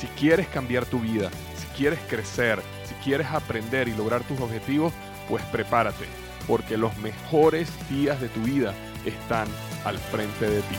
Si quieres cambiar tu vida, si quieres crecer, si quieres aprender y lograr tus objetivos, pues prepárate, porque los mejores días de tu vida están al frente de ti.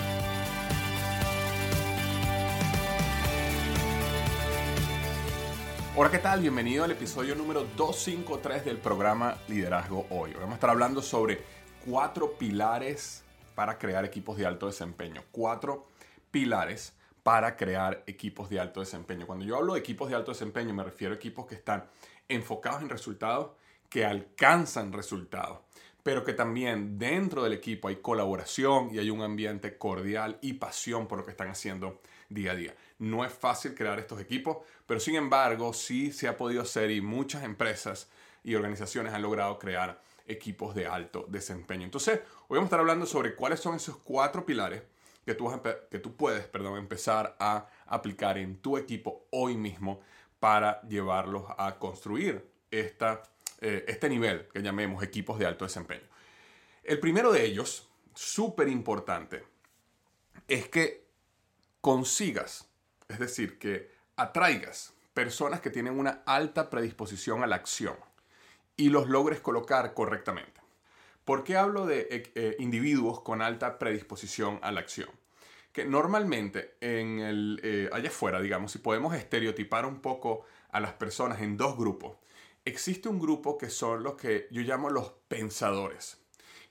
Hola, ¿qué tal? Bienvenido al episodio número 253 del programa Liderazgo Hoy. Vamos a estar hablando sobre cuatro pilares para crear equipos de alto desempeño. Cuatro pilares para crear equipos de alto desempeño. Cuando yo hablo de equipos de alto desempeño, me refiero a equipos que están enfocados en resultados, que alcanzan resultados, pero que también dentro del equipo hay colaboración y hay un ambiente cordial y pasión por lo que están haciendo día a día. No es fácil crear estos equipos, pero sin embargo sí se ha podido hacer y muchas empresas y organizaciones han logrado crear equipos de alto desempeño. Entonces, hoy vamos a estar hablando sobre cuáles son esos cuatro pilares que tú, que tú puedes perdón, empezar a aplicar en tu equipo hoy mismo para llevarlos a construir esta, eh, este nivel que llamemos equipos de alto desempeño. El primero de ellos, súper importante, es que consigas, es decir, que atraigas personas que tienen una alta predisposición a la acción y los logres colocar correctamente. ¿Por qué hablo de eh, individuos con alta predisposición a la acción? Que normalmente en el, eh, allá afuera, digamos, si podemos estereotipar un poco a las personas en dos grupos, existe un grupo que son los que yo llamo los pensadores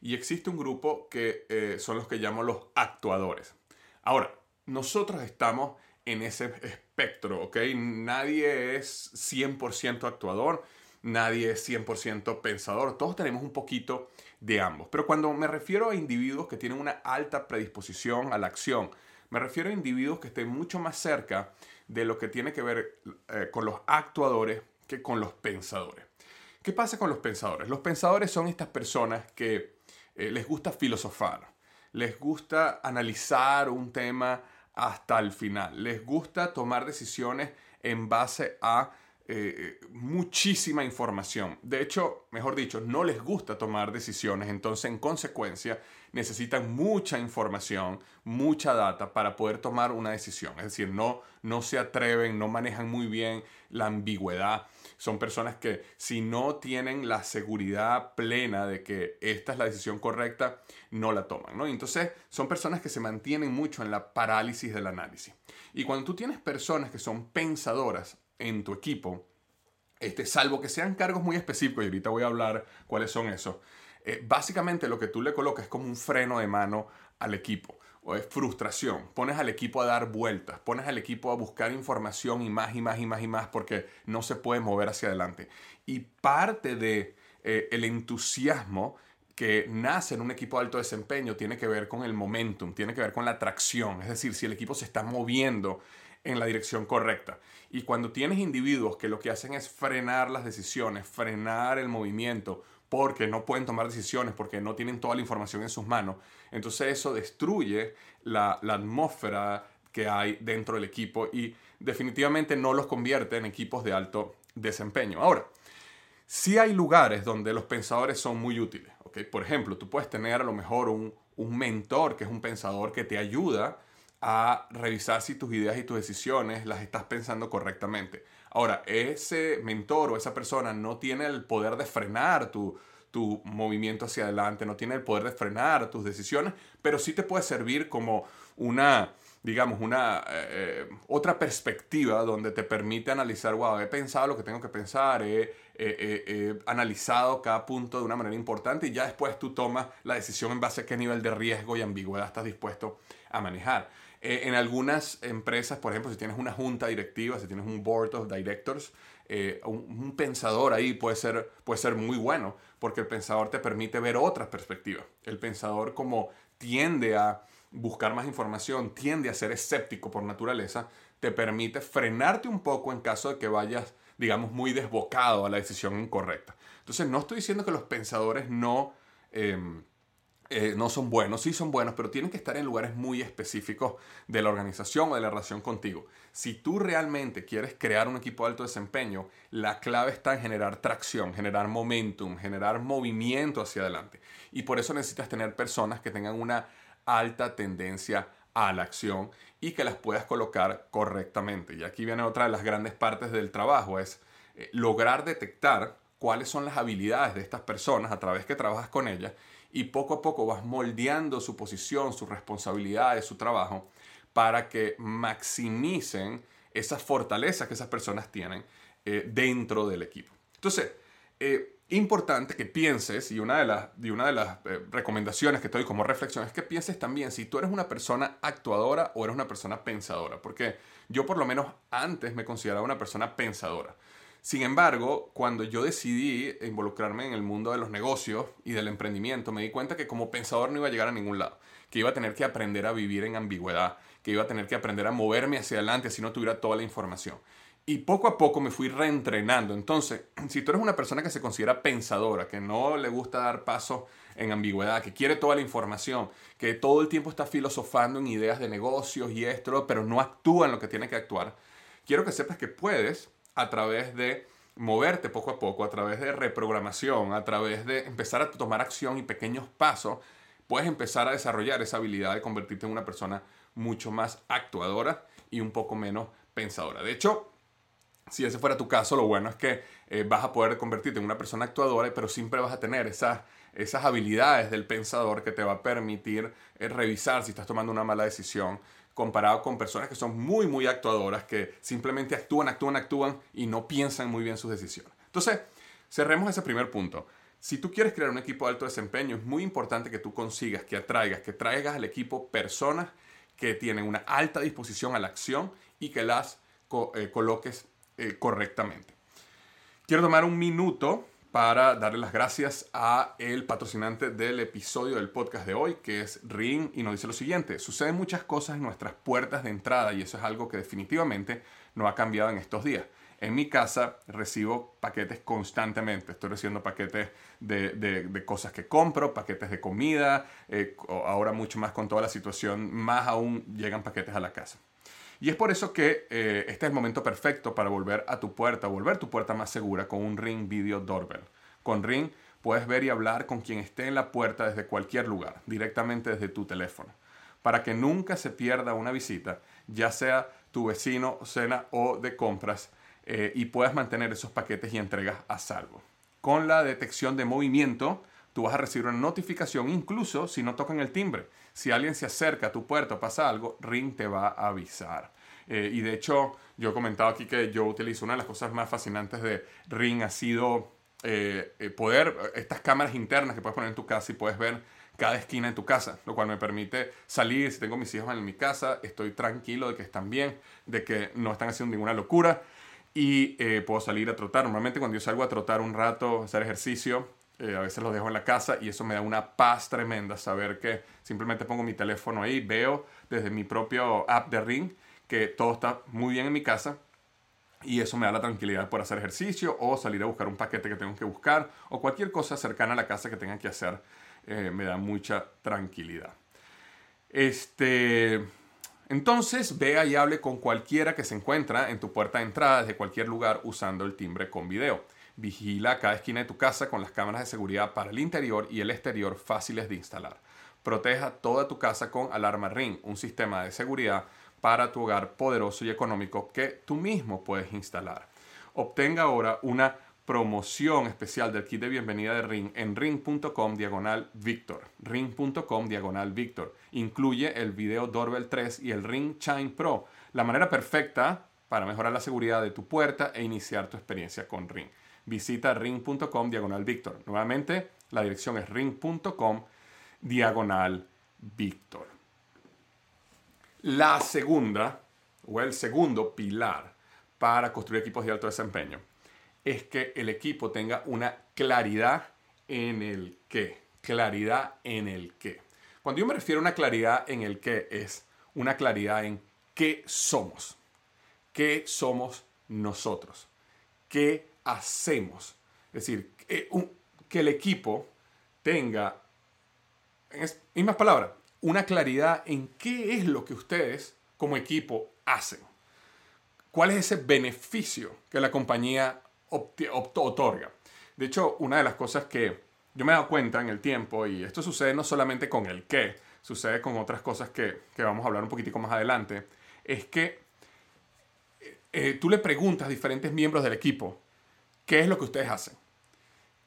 y existe un grupo que son los que llamo los actuadores. Ahora, nosotros estamos en ese espectro, ¿ok? Nadie es 100% actuador, nadie es 100% pensador, todos tenemos un poquito de ambos. Pero cuando me refiero a individuos que tienen una alta predisposición a la acción, me refiero a individuos que estén mucho más cerca de lo que tiene que ver eh, con los actuadores que con los pensadores. ¿Qué pasa con los pensadores? Los pensadores son estas personas que eh, les gusta filosofar, les gusta analizar un tema hasta el final, les gusta tomar decisiones en base a eh, muchísima información. De hecho, mejor dicho, no les gusta tomar decisiones, entonces en consecuencia necesitan mucha información, mucha data para poder tomar una decisión. Es decir, no, no se atreven, no manejan muy bien la ambigüedad. Son personas que si no tienen la seguridad plena de que esta es la decisión correcta, no la toman. ¿no? Entonces son personas que se mantienen mucho en la parálisis del análisis. Y cuando tú tienes personas que son pensadoras, en tu equipo, este, salvo que sean cargos muy específicos, y ahorita voy a hablar cuáles son esos, eh, básicamente lo que tú le colocas es como un freno de mano al equipo, o es frustración. Pones al equipo a dar vueltas, pones al equipo a buscar información y más y más y más y más porque no se puede mover hacia adelante. Y parte de eh, el entusiasmo que nace en un equipo de alto desempeño tiene que ver con el momentum, tiene que ver con la tracción, es decir, si el equipo se está moviendo en la dirección correcta. Y cuando tienes individuos que lo que hacen es frenar las decisiones, frenar el movimiento, porque no pueden tomar decisiones, porque no tienen toda la información en sus manos, entonces eso destruye la, atmósfera que hay dentro del equipo y definitivamente no los convierte en equipos de alto desempeño. Ahora, sí hay lugares donde los pensadores son muy útiles. ¿okay? Por ejemplo, tú puedes tener a lo mejor un, un mentor que es un pensador que te ayuda a revisar si tus ideas y tus decisiones las estás pensando correctamente. Ahora, ese mentor o esa persona no tiene el poder de frenar tu, tu movimiento hacia adelante, no tiene el poder de frenar tus decisiones, pero sí te puede servir como una, digamos, una eh, eh, otra perspectiva donde te permite analizar, wow, he pensado lo que tengo que pensar, he, analizado cada punto de una manera importante y ya después tú tomas la decisión en base a qué nivel de riesgo y ambigüedad estás dispuesto a manejar. Eh, en algunas empresas, por ejemplo, si tienes una junta directiva, si tienes un board of directors, un, un, pensador ahí puede ser, puede ser muy bueno, porque el pensador te permite ver otras perspectivas. El pensador como tiende a buscar más información, tiende a ser escéptico por naturaleza, te permite frenarte un poco en caso de que vayas, digamos, muy desbocado a la decisión incorrecta. Entonces, no estoy diciendo que los pensadores no, em, eh, no son buenos, sí son buenos, pero tienen que estar en lugares muy específicos de la organización o de la relación contigo. Si tú realmente quieres crear un equipo de alto desempeño, la clave está en generar tracción, generar momentum, generar movimiento hacia adelante. Y por eso necesitas tener personas que tengan una alta tendencia a la acción y que las puedas colocar correctamente. Y aquí viene otra de las grandes partes del trabajo, es eh, lograr detectar cuáles son las habilidades de estas personas a través que trabajas con ellas y poco a poco vas moldeando su posición, sus responsabilidades, su trabajo para que maximicen esas fortalezas que esas personas tienen eh, dentro del equipo. Entonces, eh, importante que pienses, y una de las, y una de las eh, recomendaciones que te doy como reflexión es que pienses también si tú eres una persona actuadora o eres una persona pensadora, porque yo por lo menos antes me consideraba una persona pensadora. Sin embargo, cuando yo decidí involucrarme en el mundo de los negocios y del emprendimiento, me di cuenta que como pensador no iba a llegar a ningún lado, que iba a tener que aprender a vivir en ambigüedad, que iba a tener que aprender a moverme hacia adelante si no tuviera toda la información. Y poco a poco me fui reentrenando. Entonces, si tú eres una persona que se considera pensadora, que no le gusta dar paso en ambigüedad, que quiere toda la información, que todo el tiempo está filosofando en ideas de negocios y esto, pero no actúa en lo que tiene que actuar, quiero que sepas que puedes, a través de moverte poco a poco, a través de reprogramación, a través de empezar a tomar acción y pequeños pasos, puedes empezar a desarrollar esa habilidad de convertirte en una persona mucho más actuadora y un poco menos pensadora. De hecho, si ese fuera tu caso, lo bueno es que eh, vas a poder convertirte en una persona actuadora, pero siempre vas a tener esas, esas habilidades del pensador que te va a permitir eh, revisar si estás tomando una mala decisión comparado con personas que son muy, muy actuadoras, que simplemente actúan, actúan, actúan y no piensan muy bien sus decisiones. Entonces, cerremos ese primer punto. Si tú quieres crear un equipo de alto desempeño, es muy importante que tú consigas, que atraigas, que traigas al equipo personas que tienen una alta disposición a la acción y que las eh, coloques eh, correctamente. Quiero tomar un minuto para darle las gracias a el patrocinante del episodio del podcast de hoy, que es Ring, y nos dice lo siguiente, suceden muchas cosas en nuestras puertas de entrada y eso es algo que definitivamente no ha cambiado en estos días. En mi casa recibo paquetes constantemente. Estoy recibiendo paquetes de, cosas que compro, paquetes de comida, eh, ahora mucho más con toda la situación, más aún llegan paquetes a la casa. Y es por eso que eh, este es el momento perfecto para volver a tu puerta, volver tu puerta más segura con un Ring Video Doorbell. Con Ring puedes ver y hablar con quien esté en la puerta desde cualquier lugar, directamente desde tu teléfono, para que nunca se pierda una visita, ya sea tu vecino, cena o de compras, eh, y puedas mantener esos paquetes y entregas a salvo. Con la detección de movimiento, tú vas a recibir una notificación incluso si no tocan el timbre. Si alguien se acerca a tu puerta o pasa algo, Ring te va a avisar. Eh, y de hecho, yo he comentado aquí que yo utilizo una de las cosas más fascinantes de Ring ha sido eh, eh, poder, estas cámaras internas que puedes poner en tu casa y puedes ver cada esquina en tu casa, lo cual me permite salir, si tengo mis hijos en mi casa, estoy tranquilo de que están bien, de que no están haciendo ninguna locura y puedo salir a trotar. Normalmente cuando yo salgo a trotar un rato, hacer ejercicio, eh, a veces los dejo en la casa y eso me da una paz tremenda saber que simplemente pongo mi teléfono ahí, veo desde mi propio app de Ring que todo está muy bien en mi casa y eso me da la tranquilidad por hacer ejercicio o salir a buscar un paquete que tengo que buscar o cualquier cosa cercana a la casa que tenga que hacer. Eh, me da mucha tranquilidad. Este, entonces, vea y hable con cualquiera que se encuentra en tu puerta de entrada desde cualquier lugar usando el timbre con video. Vigila cada esquina de tu casa con las cámaras de seguridad para el interior y el exterior fáciles de instalar. Proteja toda tu casa con Alarma Ring, un sistema de seguridad para tu hogar poderoso y económico que tú mismo puedes instalar. Obtenga ahora una promoción especial del kit de bienvenida de Ring en ring.com diagonal Victor. Ring.com diagonal Victor. Incluye el video Doorbell 3 y el Ring Chime Pro. La manera perfecta para mejorar la seguridad de tu puerta e iniciar tu experiencia con Ring. Visita ring.com diagonal Victor. Nuevamente, la dirección es ring.com diagonal Victor. La segunda o el segundo pilar para construir equipos de alto desempeño es que el equipo tenga una claridad en el qué. Claridad en el qué. Cuando yo me refiero a una claridad en el qué, es una claridad en qué somos. ¿Qué somos nosotros? ¿Qué hacemos? Es decir, que, que el equipo tenga, en más palabras, una claridad en qué es lo que ustedes como equipo hacen. ¿Cuál es ese beneficio que la compañía otorga. De hecho, una de las cosas que yo me he dado cuenta en el tiempo, y esto sucede no solamente con el qué, sucede con otras cosas que, vamos a hablar un poquitico más adelante, es que eh, tú le preguntas a diferentes miembros del equipo qué es lo que ustedes hacen.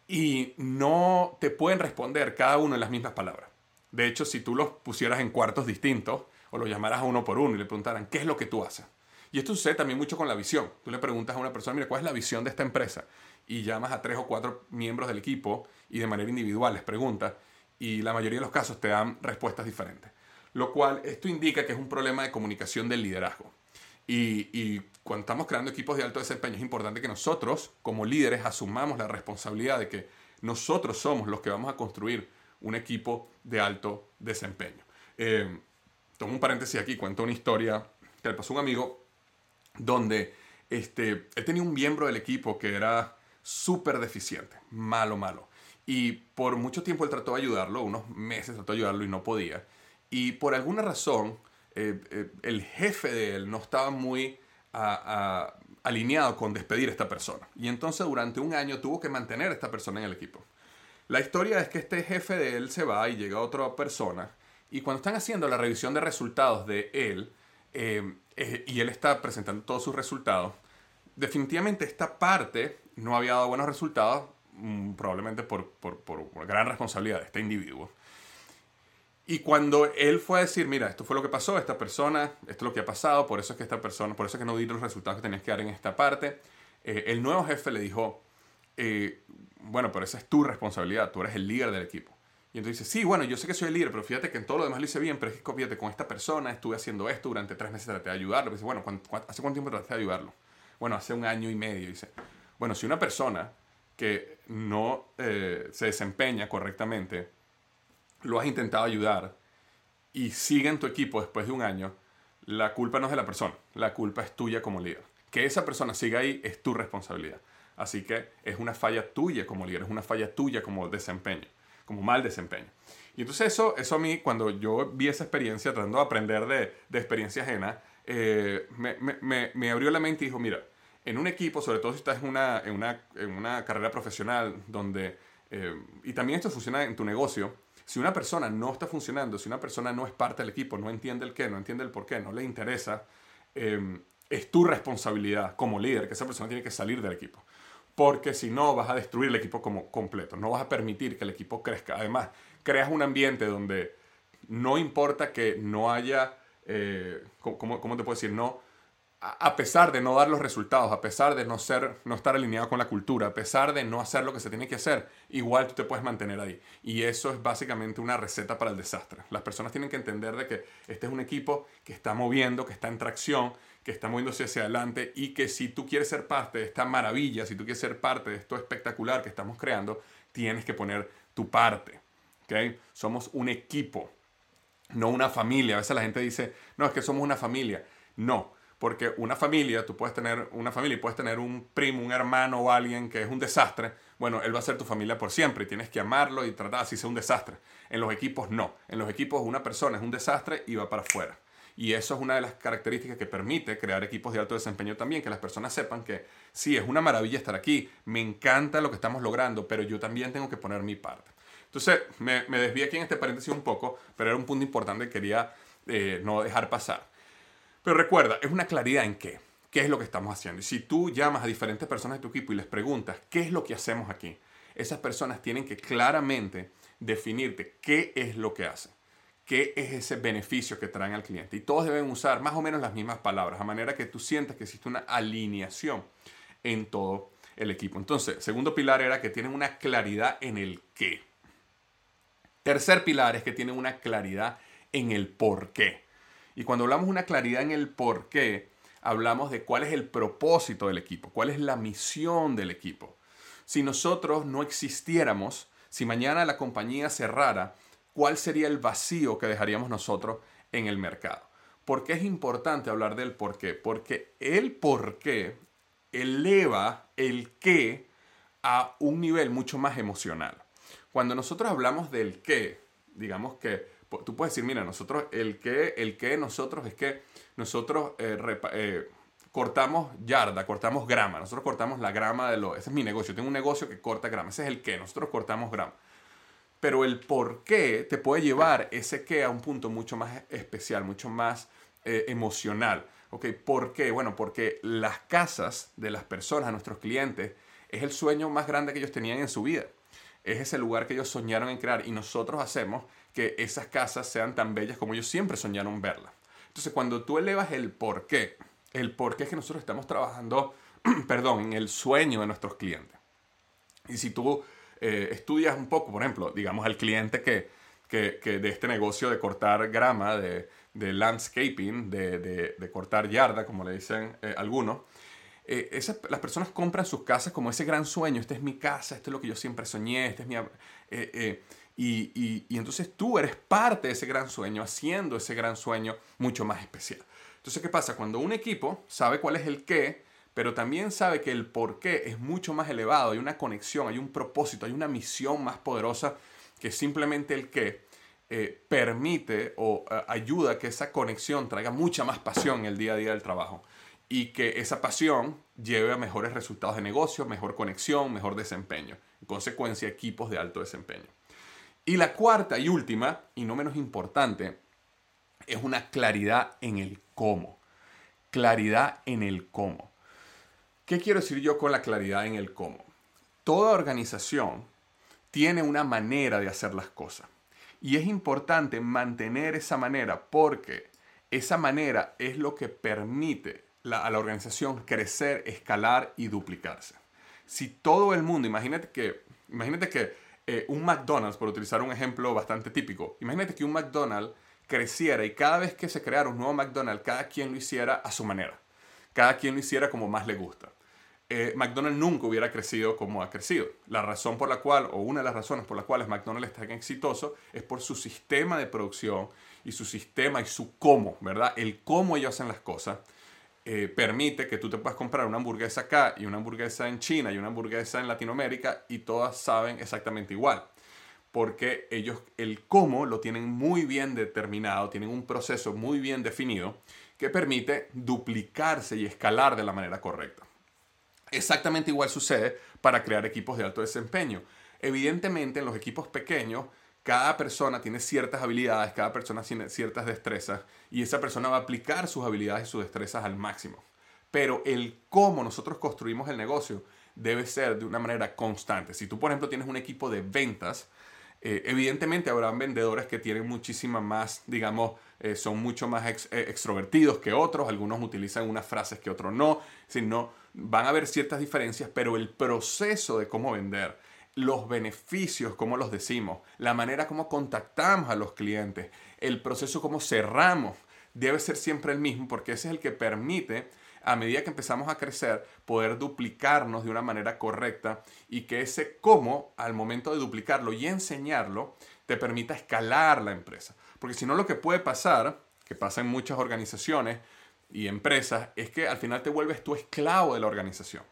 Y no te pueden responder cada uno en las mismas palabras. De hecho, si tú los pusieras en cuartos distintos o los llamaras a uno por uno y le preguntaran qué es lo que tú haces, y esto sucede también mucho con la visión. Tú le preguntas a una persona, mira, ¿cuál es la visión de esta empresa? Y llamas a tres o cuatro miembros del equipo y de manera individual les preguntas y la mayoría de los casos te dan respuestas diferentes. Lo cual, esto indica que es un problema de comunicación del liderazgo. Y, y, cuando estamos creando equipos de alto desempeño es importante que nosotros, como líderes, asumamos la responsabilidad de que nosotros somos los que vamos a construir un equipo de alto desempeño. Eh, tomo un paréntesis aquí, cuento una historia que le pasó a un amigo donde este, él tenía un miembro del equipo que era súper deficiente, malo, malo. Y por mucho tiempo él trató de ayudarlo, unos meses trató de ayudarlo y no podía. Y por alguna razón, eh, eh, el jefe de él no estaba muy alineado con despedir a esta persona. Y entonces durante un año tuvo que mantener a esta persona en el equipo. La historia es que este jefe de él se va y llega otra persona. Y cuando están haciendo la revisión de resultados de él, eh, eh, y él está presentando todos sus resultados, definitivamente esta parte no había dado buenos resultados, mm, probablemente por, por, por, gran responsabilidad de este individuo. Y cuando él fue a decir, mira, esto fue lo que pasó, esta persona, esto es lo que ha pasado, por eso es que esta persona, por eso es que no di los resultados que tenías que dar en esta parte, eh, el nuevo jefe le dijo, bueno, pero esa es tu responsabilidad, tú eres el líder del equipo. Y entonces dice, sí, bueno, yo sé que soy el líder, pero fíjate que en todo lo demás lo hice bien, pero es que fíjate, con esta persona estuve haciendo esto durante tres meses, traté de ayudarlo. dice, bueno, ¿hace cuánto tiempo traté de ayudarlo? Bueno, hace un año y medio. dice, bueno, si una persona que no eh, se desempeña correctamente, lo has intentado ayudar y sigue en tu equipo después de un año, la culpa no es de la persona, la culpa es tuya como líder. Que esa persona siga ahí es tu responsabilidad. Así que es una falla tuya como líder, es una falla tuya como desempeño como mal desempeño. Y entonces eso, eso a mí, cuando yo vi esa experiencia, tratando de aprender de, experiencia ajena, eh, me, abrió la mente y dijo, mira, en un equipo, sobre todo si estás en una, en una, en una carrera profesional, donde, eh, y también esto funciona en tu negocio, si una persona no está funcionando, si una persona no es parte del equipo, no entiende el qué, no entiende el por qué, no le interesa, eh, es tu responsabilidad como líder que esa persona tiene que salir del equipo porque si no vas a destruir el equipo como completo, no vas a permitir que el equipo crezca. Además, creas un ambiente donde no importa que no haya, eh, ¿cómo, te puedo decir? No, a pesar de no dar los resultados, a pesar de no, ser, no estar alineado con la cultura, a pesar de no hacer lo que se tiene que hacer, igual tú te puedes mantener ahí. Y eso es básicamente una receta para el desastre. Las personas tienen que entender de que este es un equipo que está moviendo, que está en tracción, que está moviéndose hacia adelante y que si tú quieres ser parte de esta maravilla, si tú quieres ser parte de esto espectacular que estamos creando, tienes que poner tu parte. ¿okay? Somos un equipo, no una familia. A veces la gente dice, no, es que somos una familia. No, porque una familia, tú puedes tener una familia y puedes tener un primo, un hermano o alguien que es un desastre. Bueno, él va a ser tu familia por siempre y tienes que amarlo y tratar así sea un desastre. En los equipos no. En los equipos una persona es un desastre y va para afuera. Y eso es una de las características que permite crear equipos de alto desempeño también, que las personas sepan que sí, es una maravilla estar aquí, me encanta lo que estamos logrando, pero yo también tengo que poner mi parte. Entonces, me, me desvié aquí en este paréntesis un poco, pero era un punto importante que quería eh, no dejar pasar. Pero recuerda, es una claridad en qué. qué es lo que estamos haciendo. Y si tú llamas a diferentes personas de tu equipo y les preguntas, ¿qué es lo que hacemos aquí? Esas personas tienen que claramente definirte qué es lo que hacen, qué es ese beneficio que traen al cliente. Y todos deben usar más o menos las mismas palabras, a manera que tú sientas que existe una alineación en todo el equipo. Entonces, segundo pilar era que tienen una claridad en el qué. Tercer pilar es que tienen una claridad en el por qué. Y cuando hablamos de una claridad en el por qué, hablamos de cuál es el propósito del equipo, cuál es la misión del equipo. Si nosotros no existiéramos, si mañana la compañía cerrara, ¿cuál sería el vacío que dejaríamos nosotros en el mercado? ¿Por qué es importante hablar del por qué? Porque el por qué eleva el qué a un nivel mucho más emocional. Cuando nosotros hablamos del qué, digamos que tú puedes decir, mira, nosotros el qué, el qué nosotros es que nosotros eh, eh, cortamos yarda, cortamos grama, nosotros cortamos la grama de lo, ese es mi negocio, tengo un negocio que corta grama, ese es el qué, nosotros cortamos grama. Pero el por qué te puede llevar ese qué a un punto mucho más especial, mucho más eh, emocional. Ok, ¿por qué? Bueno, porque las casas de las personas, nuestros clientes, es el sueño más grande que ellos tenían en su vida. Es ese lugar que ellos soñaron en crear y nosotros hacemos que esas casas sean tan bellas como ellos siempre soñaron verlas. Entonces, cuando tú elevas el por qué, el por qué es que nosotros estamos trabajando, perdón, en el sueño de nuestros clientes. Y si tú eh, estudias un poco, por ejemplo, digamos al cliente que, que de este negocio de cortar grama, de, de landscaping, de, de, cortar yarda, como le dicen eh, algunos, eh, las personas compran sus casas como ese gran sueño, esta es mi casa, esto es lo que yo siempre soñé, este es mi... Eh, y, entonces tú eres parte de ese gran sueño, haciendo ese gran sueño mucho más especial. Entonces, ¿qué pasa? Cuando un equipo sabe cuál es el qué, pero también sabe que el por qué es mucho más elevado, hay una conexión, hay un propósito, hay una misión más poderosa que simplemente el qué, eh, permite o eh, ayuda a que esa conexión traiga mucha más pasión en el día a día del trabajo y que esa pasión lleve a mejores resultados de negocio, mejor conexión, mejor desempeño. En consecuencia, equipos de alto desempeño. Y la cuarta y última, y no menos importante, es una claridad en el cómo. Claridad en el cómo. ¿Qué quiero decir yo con la claridad en el cómo? Toda organización tiene una manera de hacer las cosas. Y es importante mantener esa manera porque esa manera es lo que permite a la organización crecer, escalar y duplicarse. Si todo el mundo, imagínate que, imagínate que eh, un McDonald's, por utilizar un ejemplo bastante típico, imagínate que un McDonald's creciera y cada vez que se creara un nuevo McDonald's, cada quien lo hiciera a su manera. Cada quien lo hiciera como más le gusta. Eh, McDonald's nunca hubiera crecido como ha crecido. La razón por la cual, o una de las razones por las cuales McDonald's es tan exitoso, es por su sistema de producción y su sistema y su cómo, ¿verdad? El cómo ellos hacen las cosas eh, permite que tú te puedas comprar una hamburguesa acá y una hamburguesa en China y una hamburguesa en Latinoamérica y todas saben exactamente igual. Porque ellos el cómo lo tienen muy bien determinado, tienen un proceso muy bien definido que permite duplicarse y escalar de la manera correcta. Exactamente igual sucede para crear equipos de alto desempeño. Evidentemente, en los equipos pequeños, cada persona tiene ciertas habilidades, cada persona tiene ciertas destrezas y esa persona va a aplicar sus habilidades y sus destrezas al máximo. Pero el cómo nosotros construimos el negocio debe ser de una manera constante. Si tú, por ejemplo, tienes un equipo de ventas, eh, evidentemente habrán vendedores que tienen muchísima más, digamos, eh, son mucho más eh, extrovertidos que otros, algunos utilizan unas frases que otros no, sino van a haber ciertas diferencias, pero el proceso de cómo vender, los beneficios, cómo los decimos, la manera como contactamos a los clientes, el proceso como cerramos, debe ser siempre el mismo porque ese es el que permite a medida que empezamos a crecer, poder duplicarnos de una manera correcta y que ese cómo, al momento de duplicarlo y enseñarlo, te permita escalar la empresa. Porque si no, lo que puede pasar, que pasa en muchas organizaciones, y empresas es que al final te vuelves tu esclavo de la organización.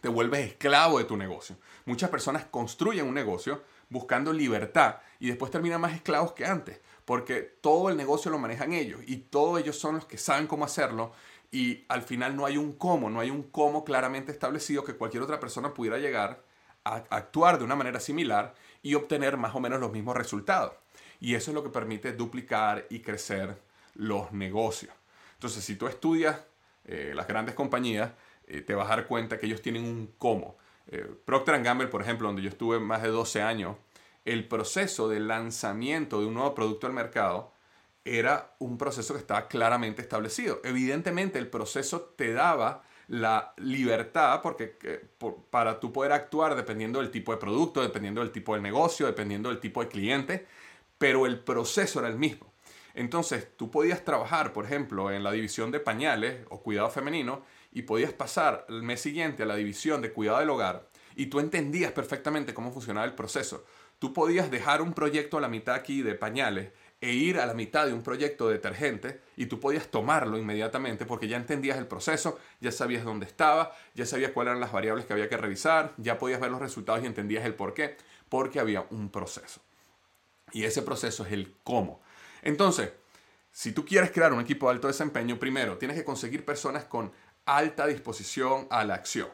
Te vuelves esclavo de tu negocio. Muchas personas construyen un negocio buscando libertad y después terminan más esclavos que antes, porque todo el negocio lo manejan ellos y todos ellos son los que saben cómo hacerlo y al final no hay un cómo, no hay un cómo claramente establecido que cualquier otra persona pudiera llegar a actuar de una manera similar y obtener más o menos los mismos resultados. Y eso es lo que permite duplicar y crecer los negocios. Entonces, si tú estudias eh, las grandes compañías, eh, te vas a dar cuenta que ellos tienen un cómo. Procter Gamble, por ejemplo, donde yo estuve más de 12 años, el proceso de lanzamiento de un nuevo producto al mercado era un proceso que estaba claramente establecido. Evidentemente el proceso te daba la libertad porque para tú poder actuar dependiendo del tipo de producto, dependiendo del tipo de negocio, dependiendo del tipo de cliente, pero el proceso era el mismo. Entonces, tú podías trabajar, por ejemplo, en la división de pañales o cuidado femenino y podías pasar el mes siguiente a la división de cuidado del hogar y tú entendías perfectamente cómo funcionaba el proceso. Tú podías dejar un proyecto a la mitad aquí de pañales e ir a la mitad de un proyecto de detergente y tú podías tomarlo inmediatamente porque ya entendías el proceso, ya sabías dónde estaba, ya sabías cuáles eran las variables que había que revisar, ya podías ver los resultados y entendías el por qué, porque había un proceso. Y ese proceso es el cómo. Entonces, si tú quieres crear un equipo de alto desempeño, primero tienes que conseguir personas con alta disposición a la acción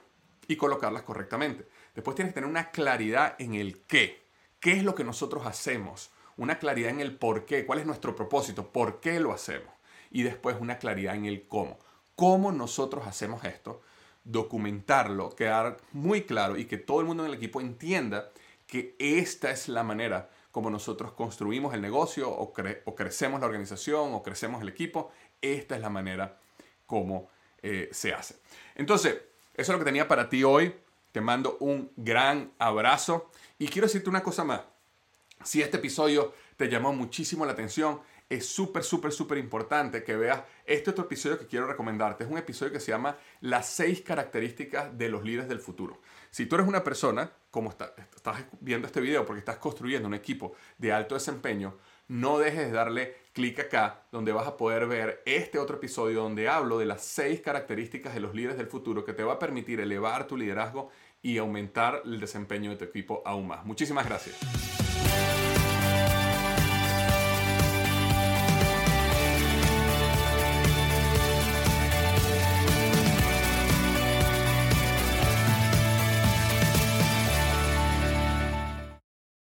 y colocarlas correctamente. Después tienes que tener una claridad en el qué. ¿Qué es lo que nosotros hacemos? Una claridad en el por qué, cuál es nuestro propósito, por qué lo hacemos. Y después una claridad en el cómo. ¿Cómo nosotros hacemos esto? Documentarlo, quedar muy claro y que todo el mundo en el equipo entienda que esta es la manera como nosotros construimos el negocio o, crecemos la organización o crecemos el equipo. Esta es la manera como eh, se hace. Entonces, eso es lo que tenía para ti hoy. Te mando un gran abrazo y quiero decirte una cosa más. Si este episodio te llamó muchísimo la atención, es súper, súper, súper importante que veas este otro episodio que quiero recomendarte. Es un episodio que se llama Las seis características de los líderes del futuro. Si tú eres una persona, como estás viendo este video porque estás construyendo un equipo de alto desempeño, no dejes de darle clic acá donde vas a poder ver este otro episodio donde hablo de las seis características de los líderes del futuro que te va a permitir elevar tu liderazgo y aumentar el desempeño de tu equipo aún más. Muchísimas gracias.